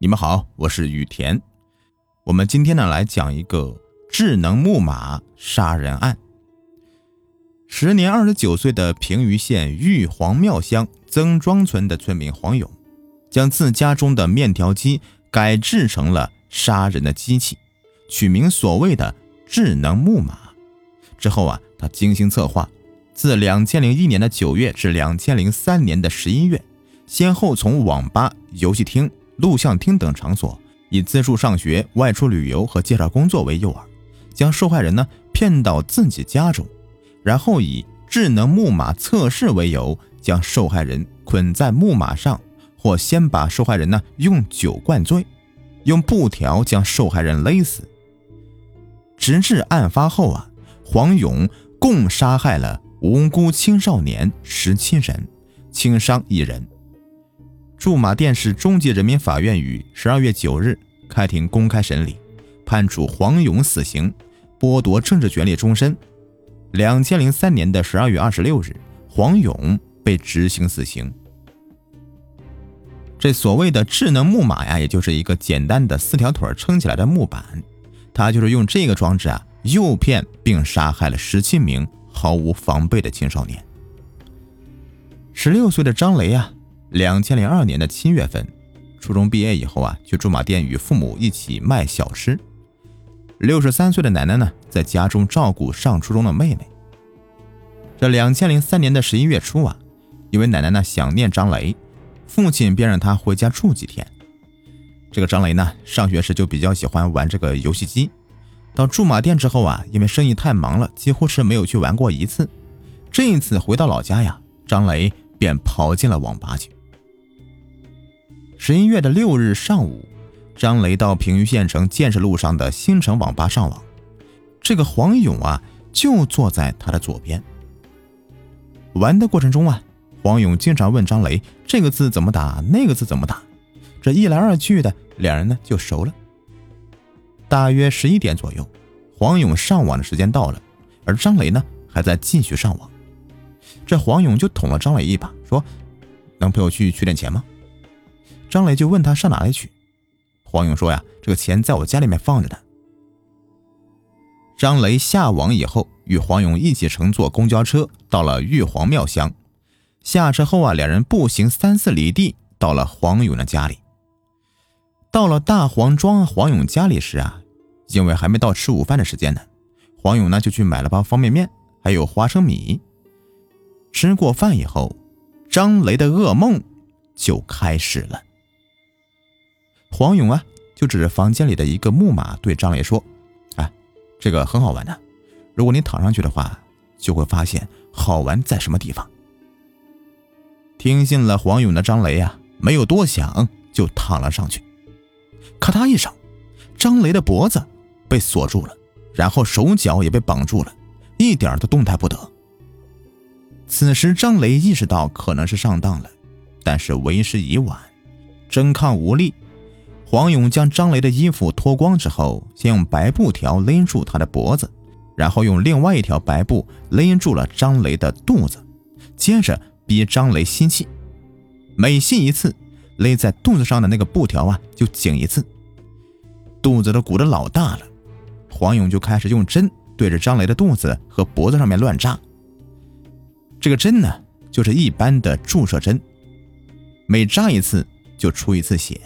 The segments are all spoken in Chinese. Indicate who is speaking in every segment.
Speaker 1: 你们好，我是雨田。我们今天呢来讲一个智能木马杀人案。时年二十九岁的平舆县玉皇庙乡曾庄村的村民黄勇，将自家中的面条机改制成了杀人的机器，取名所谓的智能木马。之后啊，他精心策划，自两千零一年的九月至两千零三年的十一月，先后从网吧、游戏厅。录像厅等场所，以自助上学、外出旅游和介绍工作为诱饵，将受害人呢骗到自己家中，然后以智能木马测试为由，将受害人捆在木马上，或先把受害人呢用酒灌醉，用布条将受害人勒死。直至案发后啊，黄勇共杀害了无辜青少年十七人，轻伤一人。驻马店市中级人民法院于十二月九日开庭公开审理，判处黄勇死刑，剥夺政治权利终身。两千零三年的十二月二十六日，黄勇被执行死刑。这所谓的智能木马呀，也就是一个简单的四条腿撑起来的木板，他就是用这个装置啊，诱骗并杀害了十七名毫无防备的青少年。十六岁的张雷啊。两千零二年的七月份，初中毕业以后啊，去驻马店与父母一起卖小吃。六十三岁的奶奶呢，在家中照顾上初中的妹妹。这两千零三年的十一月初啊，因为奶奶呢想念张雷，父亲便让他回家住几天。这个张雷呢，上学时就比较喜欢玩这个游戏机。到驻马店之后啊，因为生意太忙了，几乎是没有去玩过一次。这一次回到老家呀，张雷便跑进了网吧去。十一月的六日上午，张雷到平舆县城建设路上的新城网吧上网。这个黄勇啊，就坐在他的左边。玩的过程中啊，黄勇经常问张雷这个字怎么打，那个字怎么打。这一来二去的，两人呢就熟了。大约十一点左右，黄勇上网的时间到了，而张雷呢还在继续上网。这黄勇就捅了张雷一把，说：“能陪我去取点钱吗？”张磊就问他上哪里取，黄勇说呀，这个钱在我家里面放着呢。张雷下网以后，与黄勇一起乘坐公交车到了玉皇庙乡，下车后啊，两人步行三四里地到了黄勇的家里。到了大黄庄黄勇家里时啊，因为还没到吃午饭的时间呢，黄勇呢就去买了包方便面，还有花生米。吃过饭以后，张雷的噩梦就开始了。黄勇啊，就指着房间里的一个木马对张磊说：“哎，这个很好玩的，如果你躺上去的话，就会发现好玩在什么地方。”听信了黄勇的张雷啊，没有多想就躺了上去。咔嗒一声，张雷的脖子被锁住了，然后手脚也被绑住了，一点都动弹不得。此时张雷意识到可能是上当了，但是为时已晚，争抗无力。黄勇将张雷的衣服脱光之后，先用白布条勒住他的脖子，然后用另外一条白布勒住了张雷的肚子，接着逼张雷吸气。每吸一次，勒在肚子上的那个布条啊就紧一次。肚子都鼓得老大了，黄勇就开始用针对着张雷的肚子和脖子上面乱扎。这个针呢，就是一般的注射针，每扎一次就出一次血。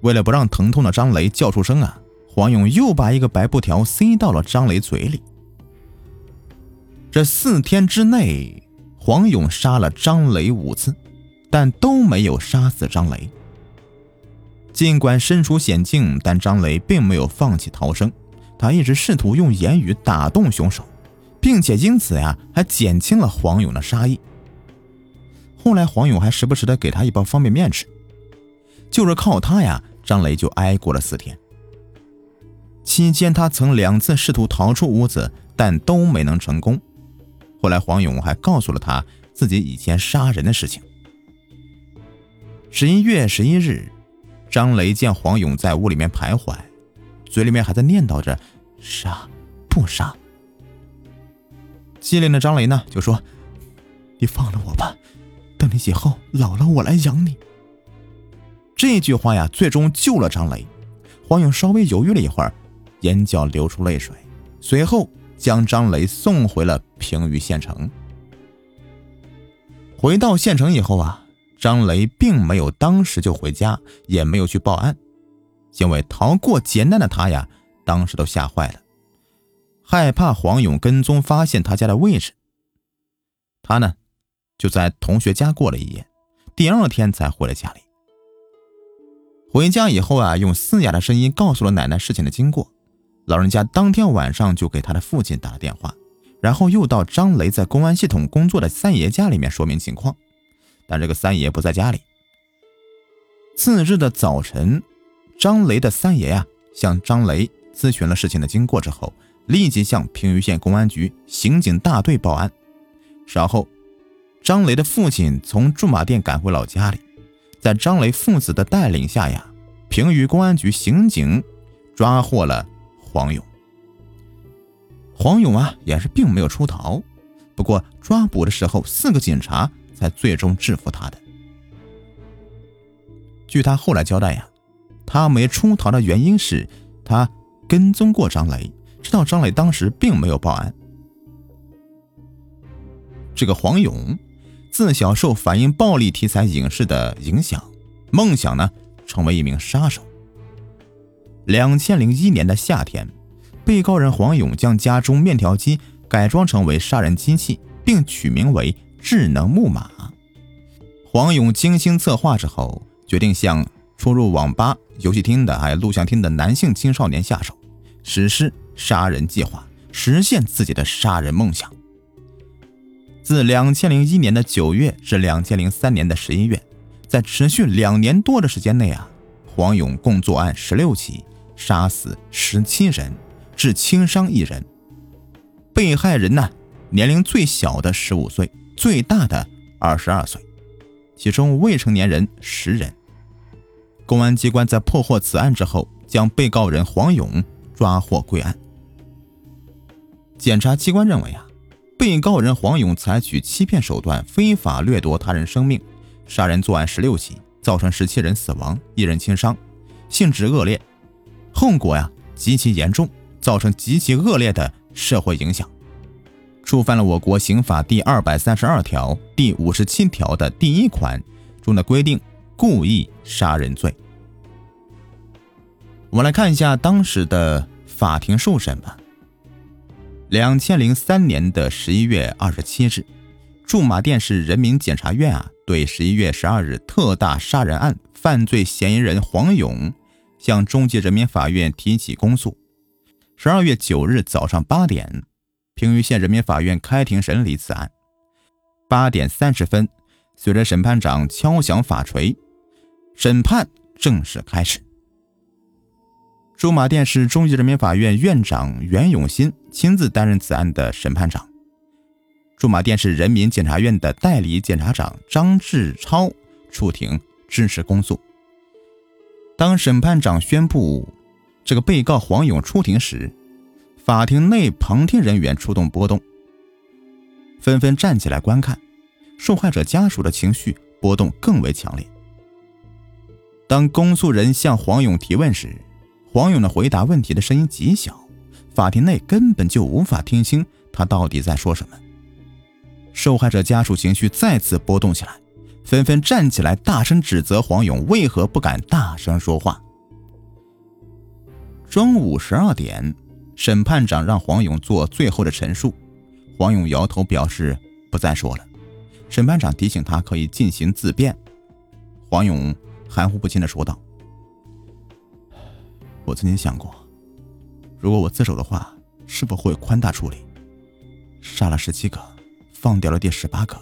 Speaker 1: 为了不让疼痛的张雷叫出声啊，黄勇又把一个白布条塞到了张雷嘴里。这四天之内，黄勇杀了张雷五次，但都没有杀死张雷。尽管身处险境，但张雷并没有放弃逃生，他一直试图用言语打动凶手，并且因此呀，还减轻了黄勇的杀意。后来，黄勇还时不时的给他一包方便面吃，就是靠他呀。张雷就挨过了四天。期间，他曾两次试图逃出屋子，但都没能成功。后来，黄勇还告诉了他自己以前杀人的事情。十一月十一日，张雷见黄勇在屋里面徘徊，嘴里面还在念叨着“杀不杀”。机灵的张雷呢，就说：“你放了我吧，等你以后老了，我来养你。”这句话呀，最终救了张雷。黄勇稍微犹豫了一会儿，眼角流出泪水，随后将张雷送回了平舆县城。回到县城以后啊，张雷并没有当时就回家，也没有去报案，因为逃过劫难的他呀，当时都吓坏了，害怕黄勇跟踪发现他家的位置。他呢，就在同学家过了一夜，第二天才回了家里。回家以后啊，用嘶哑的声音告诉了奶奶事情的经过。老人家当天晚上就给他的父亲打了电话，然后又到张雷在公安系统工作的三爷家里面说明情况，但这个三爷不在家里。次日的早晨，张雷的三爷呀向张雷咨询了事情的经过之后，立即向平舆县公安局刑警大队报案。稍后，张雷的父亲从驻马店赶回老家里。在张雷父子的带领下呀，平舆公安局刑警抓获了黄勇。黄勇啊，也是并没有出逃，不过抓捕的时候，四个警察才最终制服他的。据他后来交代呀，他没出逃的原因是他跟踪过张雷，知道张雷当时并没有报案。这个黄勇。自小受反映暴力题材影视的影响，梦想呢成为一名杀手。两千零一年的夏天，被告人黄勇将家中面条机改装成为杀人机器，并取名为“智能木马”。黄勇精心策划之后，决定向出入网吧、游戏厅的还有录像厅的男性青少年下手，实施杀人计划，实现自己的杀人梦想。自两千零一年的九月至两千零三年的十一月，在持续两年多的时间内啊，黄勇共作案十六起，杀死十七人，致轻伤一人。被害人呢，年龄最小的十五岁，最大的二十二岁，其中未成年人十人。公安机关在破获此案之后，将被告人黄勇抓获归案。检察机关认为啊。被告人黄勇采取欺骗手段，非法掠夺他人生命，杀人作案十六起，造成十七人死亡，一人轻伤，性质恶劣，后果呀极其严重，造成极其恶劣的社会影响，触犯了我国刑法第二百三十二条第五十七条的第一款中的规定，故意杀人罪。我们来看一下当时的法庭受审吧。两千零三年的十一月二十七日，驻马店市人民检察院啊，对十一月十二日特大杀人案犯罪嫌疑人黄勇向中级人民法院提起公诉。十二月九日早上八点，平舆县人民法院开庭审理此案。八点三十分，随着审判长敲响法锤，审判正式开始。驻马店市中级人民法院院长袁永新亲自担任此案的审判长，驻马店市人民检察院的代理检察长张志超出庭支持公诉。当审判长宣布这个被告黄勇出庭时，法庭内旁听人员出动波动，纷纷站起来观看，受害者家属的情绪波动更为强烈。当公诉人向黄勇提问时，黄勇的回答问题的声音极小，法庭内根本就无法听清他到底在说什么。受害者家属情绪再次波动起来，纷纷站起来，大声指责黄勇为何不敢大声说话。中午十二点，审判长让黄勇做最后的陈述，黄勇摇头表示不再说了。审判长提醒他可以进行自辩，黄勇含糊不清地说道。我曾经想过，如果我自首的话，是否会宽大处理？杀了十七个，放掉了第十八个，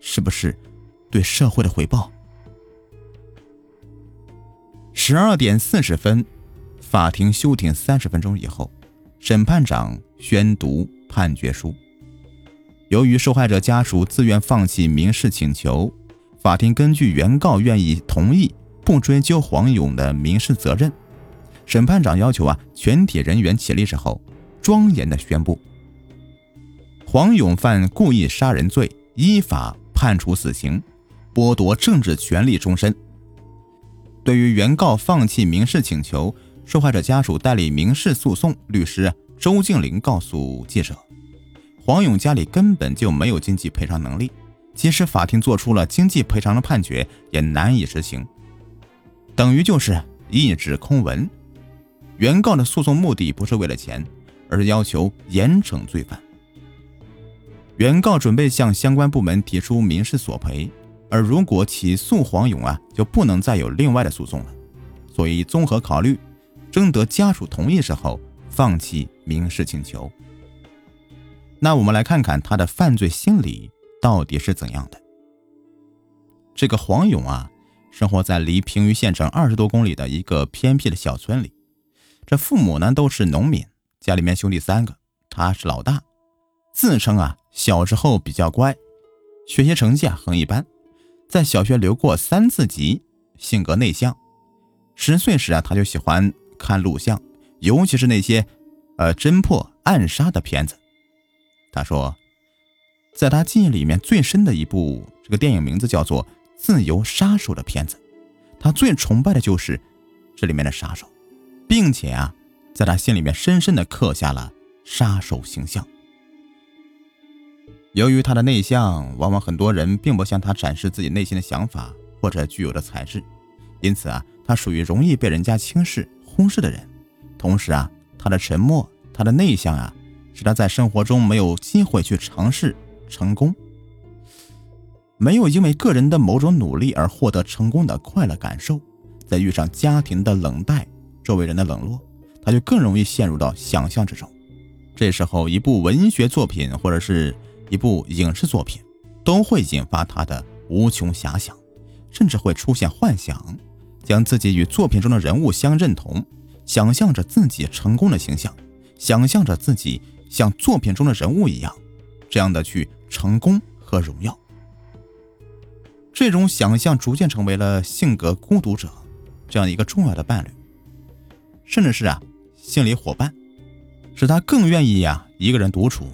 Speaker 1: 是不是对社会的回报？十二点四十分，法庭休庭三十分钟以后，审判长宣读判决书。由于受害者家属自愿放弃民事请求，法庭根据原告愿意同意，不追究黄勇的民事责任。审判长要求啊，全体人员起立之后，庄严的宣布：黄勇犯故意杀人罪，依法判处死刑，剥夺政治权利终身。对于原告放弃民事请求，受害者家属代理民事诉讼律师周静林告诉记者，黄勇家里根本就没有经济赔偿能力，即使法庭做出了经济赔偿的判决，也难以执行，等于就是一纸空文。原告的诉讼目的不是为了钱，而是要求严惩罪犯。原告准备向相关部门提出民事索赔。而如果起诉黄勇啊，就不能再有另外的诉讼了。所以综合考虑，征得家属同意之后，放弃民事请求。那我们来看看他的犯罪心理到底是怎样的。这个黄勇啊，生活在离平舆县城二十多公里的一个偏僻的小村里。这父母呢都是农民，家里面兄弟三个，他是老大。自称啊，小时候比较乖，学习成绩啊很一般。在小学留过三次级，性格内向。十岁时啊，他就喜欢看录像，尤其是那些，呃，侦破暗杀的片子。他说，在他记忆里面最深的一部这个电影名字叫做《自由杀手》的片子，他最崇拜的就是这里面的杀手，并且啊，在他心里面深深的刻下了杀手形象。由于他的内向，往往很多人并不向他展示自己内心的想法或者具有的才智，因此啊，他属于容易被人家轻视、忽视的人。同时啊，他的沉默、他的内向啊，使他在生活中没有机会去尝试成功，没有因为个人的某种努力而获得成功的快乐感受。在遇上家庭的冷淡、周围人的冷落，他就更容易陷入到想象之中。这时候，一部文学作品或者是。一部影视作品都会引发他的无穷遐想，甚至会出现幻想，将自己与作品中的人物相认同，想象着自己成功的形象，想象着自己像作品中的人物一样，这样的去成功和荣耀。这种想象逐渐成为了性格孤独者这样一个重要的伴侣，甚至是啊心理伙伴，使他更愿意呀一个人独处，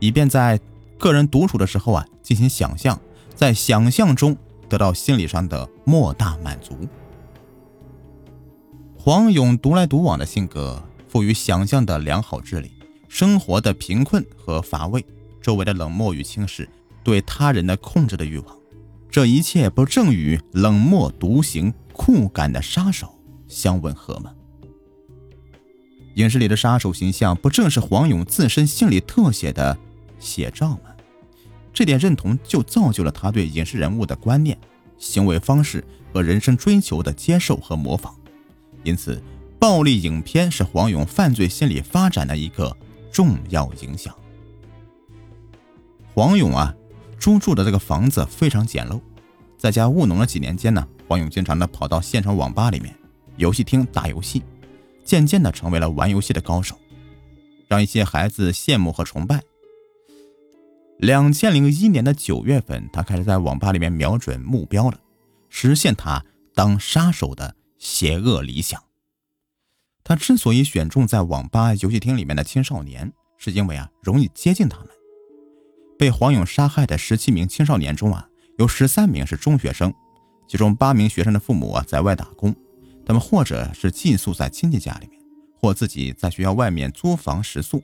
Speaker 1: 以便在。个人独处的时候啊，进行想象，在想象中得到心理上的莫大满足。黄勇独来独往的性格，富于想象的良好智力，生活的贫困和乏味，周围的冷漠与轻视，对他人的控制的欲望，这一切不正与冷漠独行、酷感的杀手相吻合吗？影视里的杀手形象，不正是黄勇自身心理特写的？写照吗？这点认同就造就了他对影视人物的观念、行为方式和人生追求的接受和模仿。因此，暴力影片是黄勇犯罪心理发展的一个重要影响。黄勇啊，租住的这个房子非常简陋，在家务农了几年间呢，黄勇经常的跑到县城网吧里面、游戏厅打游戏，渐渐的成为了玩游戏的高手，让一些孩子羡慕和崇拜。两千零一年的九月份，他开始在网吧里面瞄准目标了，实现他当杀手的邪恶理想。他之所以选中在网吧、游戏厅里面的青少年，是因为啊容易接近他们。被黄勇杀害的十七名青少年中啊，有十三名是中学生，其中八名学生的父母啊在外打工，他们或者是寄宿在亲戚家里面，或自己在学校外面租房食宿，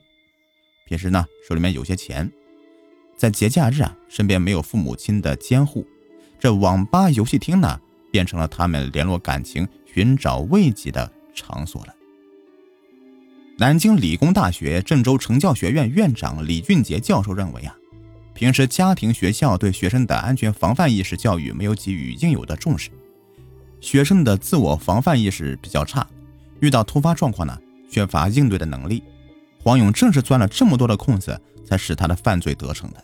Speaker 1: 平时呢手里面有些钱。在节假日啊，身边没有父母亲的监护，这网吧、游戏厅呢，变成了他们联络感情、寻找慰藉的场所了。南京理工大学郑州成教学院院长李俊杰教授认为啊，平时家庭、学校对学生的安全防范意识教育没有给予应有的重视，学生的自我防范意识比较差，遇到突发状况呢，缺乏应对的能力。黄勇正是钻了这么多的空子。才使他的犯罪得逞的。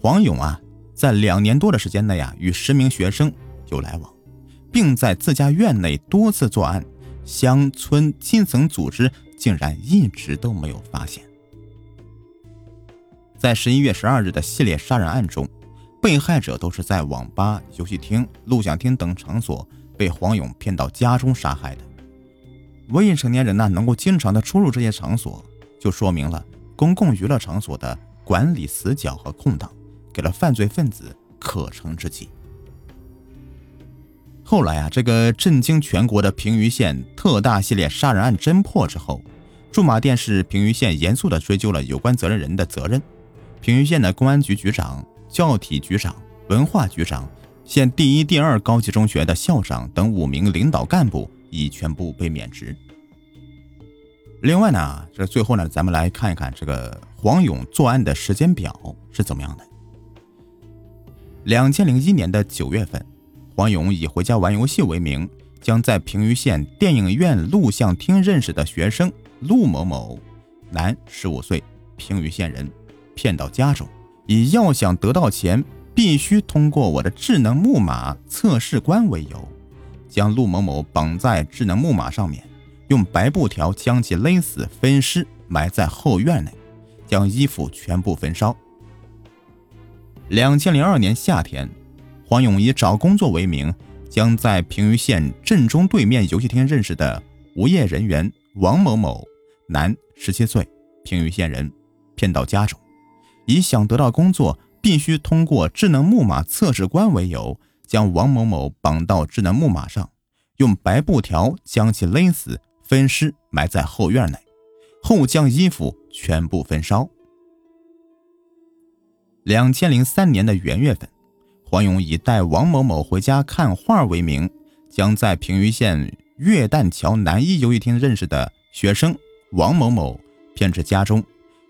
Speaker 1: 黄勇啊，在两年多的时间内啊，与十名学生有来往，并在自家院内多次作案，乡村基层组织竟然一直都没有发现。在十一月十二日的系列杀人案中，被害者都是在网吧、游戏厅、录像厅等场所被黄勇骗到家中杀害的。未成年人呢，能够经常的出入这些场所，就说明了。公共娱乐场所的管理死角和空档，给了犯罪分子可乘之机。后来啊，这个震惊全国的平舆县特大系列杀人案侦破之后，驻马店市平舆县严肃的追究了有关责任人的责任。平舆县的公安局局长、教体局长、文化局长、县第一、第二高级中学的校长等五名领导干部已全部被免职。另外呢，这最后呢，咱们来看一看这个黄勇作案的时间表是怎么样的。两千零一年的九月份。黄勇以回家玩游戏为名，将在平舆县电影院录像厅认识的学生陆某某，男，十五岁，平舆县人，骗到家中，以要想得到钱，必须通过我的智能木马测试官为由，将陆某某绑在智能木马上面，用白布条将其勒死，分尸埋在后院内，将衣服全部焚烧。两千零二年夏天。黄勇以找工作为名，将在平舆县镇中对面游戏厅认识的无业人员王某某，男，十七岁，平舆县人，骗到家中，以想得到工作必须通过智能木马测试官为由，将王某某绑到智能木马上，用白布条将其勒死，分尸埋在后院内，后将衣服全部焚烧。两千零三年的元月份。黄勇以带王某某回家看画为名，将在平舆县月旦桥南一游戏厅认识的学生王某某骗至家中，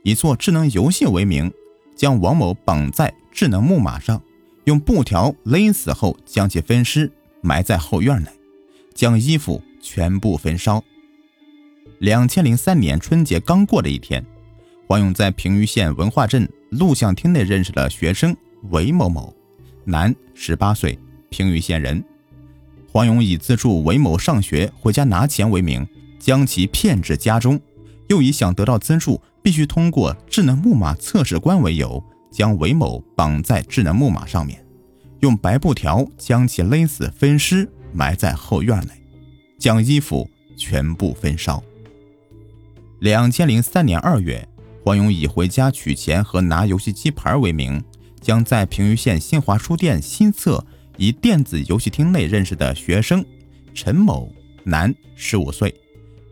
Speaker 1: 以做智能游戏为名，将王某绑在智能木马上，用布条勒死后将其分尸埋在后院内，将衣服全部焚烧。两千零三年春节刚过的一天，黄勇在平舆县文化镇录像厅内认识了学生韦某某。男，十八岁，平舆县人。黄勇以资助韦某上学、回家拿钱为名，将其骗至家中，又以想得到资助必须通过智能木马测试官为由，将韦某绑在智能木马上面，用白布条将其勒死，分尸埋在后院内，将衣服全部焚烧。两千零三年二月，黄勇以回家取钱和拿游戏机牌为名。将在平舆县新华书店新侧一电子游戏厅内认识的学生陈某，男，十五岁；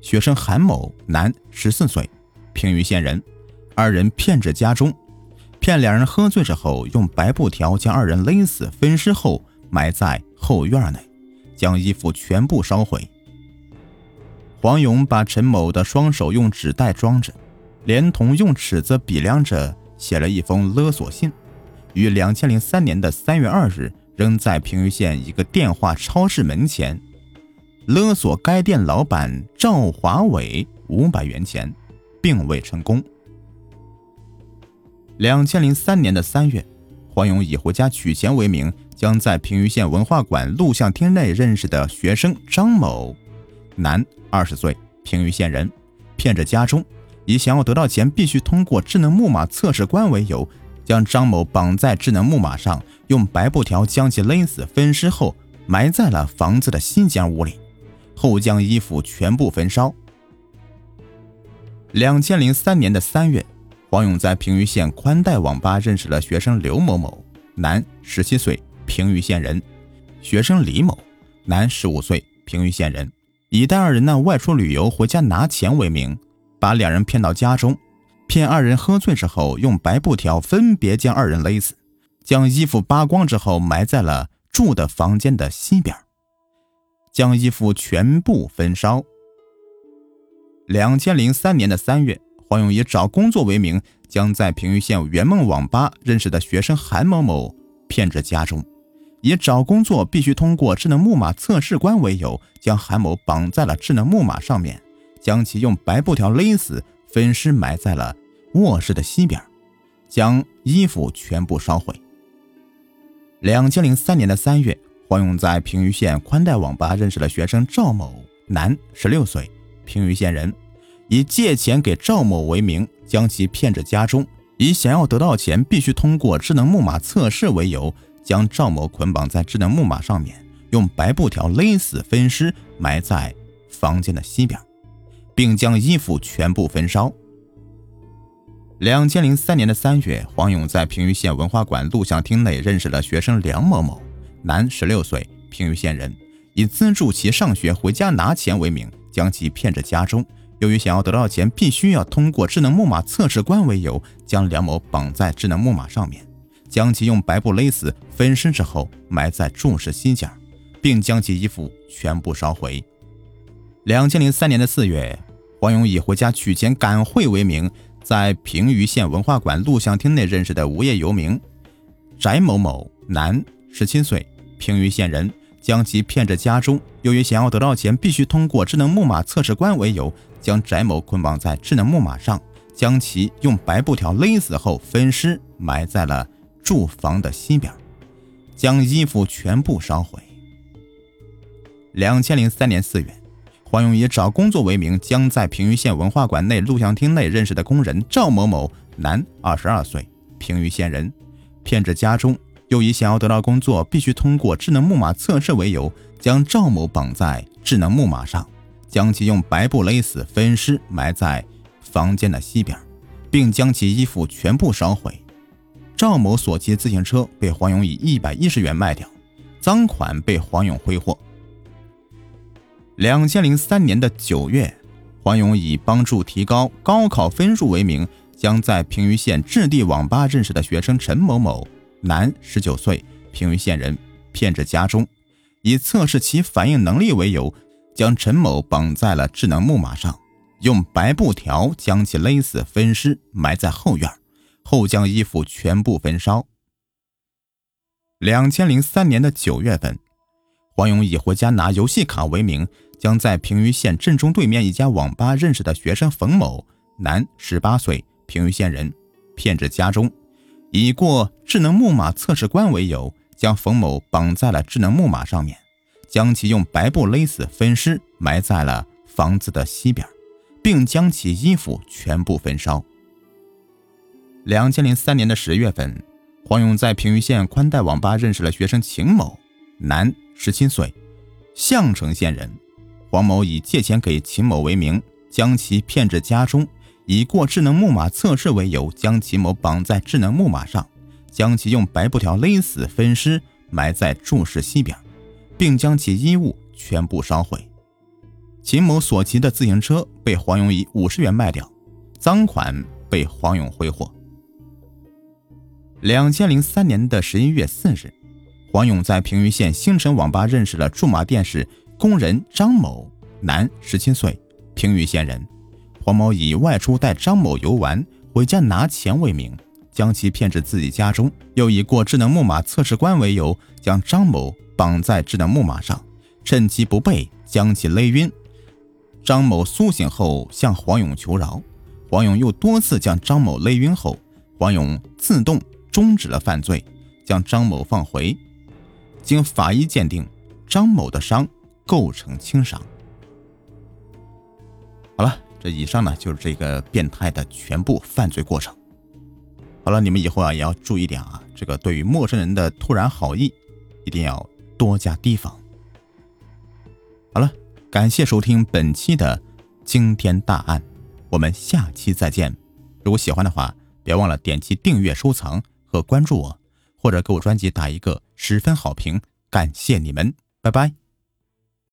Speaker 1: 学生韩某，男，十四岁，平舆县人，二人骗至家中，骗两人喝醉之后，用白布条将二人勒死，分尸后埋在后院内，将衣服全部烧毁。黄勇把陈某的双手用纸袋装着，连同用尺子比量着，写了一封勒索信。于两千零三年的三月二日，扔在平舆县一个电话超市门前勒索该店老板赵华伟五百元钱，并未成功。两千零三年的三月，黄勇以回家取钱为名，将在平舆县文化馆录像厅内认识的学生张某，男，二十岁，平舆县人，骗至家中，以想要得到钱必须通过智能木马测试官为由。将张某绑在智能木马上，用白布条将其勒死，分尸后埋在了房子的新间屋里，后将衣服全部焚烧。两千零三年的三月，黄勇在平舆县宽带网吧认识了学生刘某某，男，十七岁，平舆县人；学生李某，男，十五岁，平舆县人。以带二人呢外出旅游回家拿钱为名，把两人骗到家中。骗二人喝醉之后，用白布条分别将二人勒死，将衣服扒光之后埋在了住的房间的西边，将衣服全部焚烧。两千零三年的三月，黄勇以找工作为名，将在平舆县圆梦网吧认识的学生韩某某骗至家中，以找工作必须通过智能木马测试官为由，将韩某绑在了智能木马上面，将其用白布条勒死。分尸埋在了卧室的西边，将衣服全部烧毁。两千零三年的三月，黄勇在平舆县宽带网吧认识了学生赵某，男，十六岁，平舆县人，以借钱给赵某为名，将其骗至家中，以想要得到钱必须通过智能木马测试为由，将赵某捆绑在智能木马上面，用白布条勒死，分尸埋在房间的西边。并将衣服全部焚烧。两千零三年的三月，黄勇在平舆县文化馆录像厅内认识了学生梁某某，男，十六岁，平舆县人，以资助其上学、回家拿钱为名，将其骗至家中。由于想要得到钱，必须要通过智能木马测试官为由，将梁某绑在智能木马上面，将其用白布勒死，分尸之后埋在注释西角，并将其衣服全部烧毁。两千零三年的四月，黄勇以回家取钱赶会为名，在平舆县文化馆录像厅内认识的无业游民翟某某，男，十七岁，平舆县人。将其骗至家中，由于想要得到钱，必须通过智能木马测试官为由，将翟某捆绑在智能木马上，将其用白布条勒死后分尸，埋在了住房的西边，将衣服全部烧毁。两千零三年四月，黄勇以找工作为名，将在平舆县文化馆内录像厅内认识的工人赵某某，男，二十二岁，平舆县人，骗至家中。又以想要得到工作必须通过智能木马测试为由，将赵某绑在智能木马上，将其用白布勒死，分尸埋在房间的西边，并将其衣服全部烧毁。赵某所骑自行车被黄勇以一百一十元卖掉，赃款被黄勇挥霍。两千零三年的九月，黄勇以帮助提高高考分数为名，将在平舆县置地网吧认识的学生陈某某。男，十九岁，平舆县人，骗至家中，以测试其反应能力为由，将陈某绑在了智能木马上，用白布条将其勒死，分尸埋在后院，后将衣服全部焚烧。两千零三年的九月份，黄勇以回家拿游戏卡为名，将在平舆县镇中对面一家网吧认识的学生冯某，男，十八岁，平舆县人，骗至家中。以过智能木马测试官为由，将冯某绑在了智能木马上面，将其用白布勒死，分尸埋在了房子的西边，并将其衣服全部焚烧。两千零三年的十月份，黄勇在平舆县宽带网吧认识了学生秦某，男，十七岁，项城县人。黄某以借钱给秦某为名，将其骗至家中。以过智能木马测试为由，将秦某绑在智能木马上，将其用白布条勒死，分尸埋在注释西边，并将其衣物全部烧毁。秦某所骑的自行车被黄勇以五十元卖掉，赃款被黄勇挥霍。两千零三年的十一月四日，黄勇在平舆县星辰网吧认识了驻马店市工人张某，男，十七岁，平舆县人。黄某以外出带张某游玩、回家拿钱为名，将其骗至自己家中，又以过智能木马测试关为由，将张某绑在智能木马上，趁其不备将其勒晕。张某苏醒后向黄勇求饶，黄勇又多次将张某勒晕后，黄勇自动终止了犯罪，将张某放回。经法医鉴定，张某的伤构成轻伤。好了。这以上呢就是这个变态的全部犯罪过程。好了，你们以后啊也要注意点啊，这个对于陌生人的突然好意，一定要多加提防。好了，感谢收听本期的惊天大案，我们下期再见。如果喜欢的话，别忘了点击订阅、收藏和关注我，或者给我专辑打一个十分好评，感谢你们，拜拜。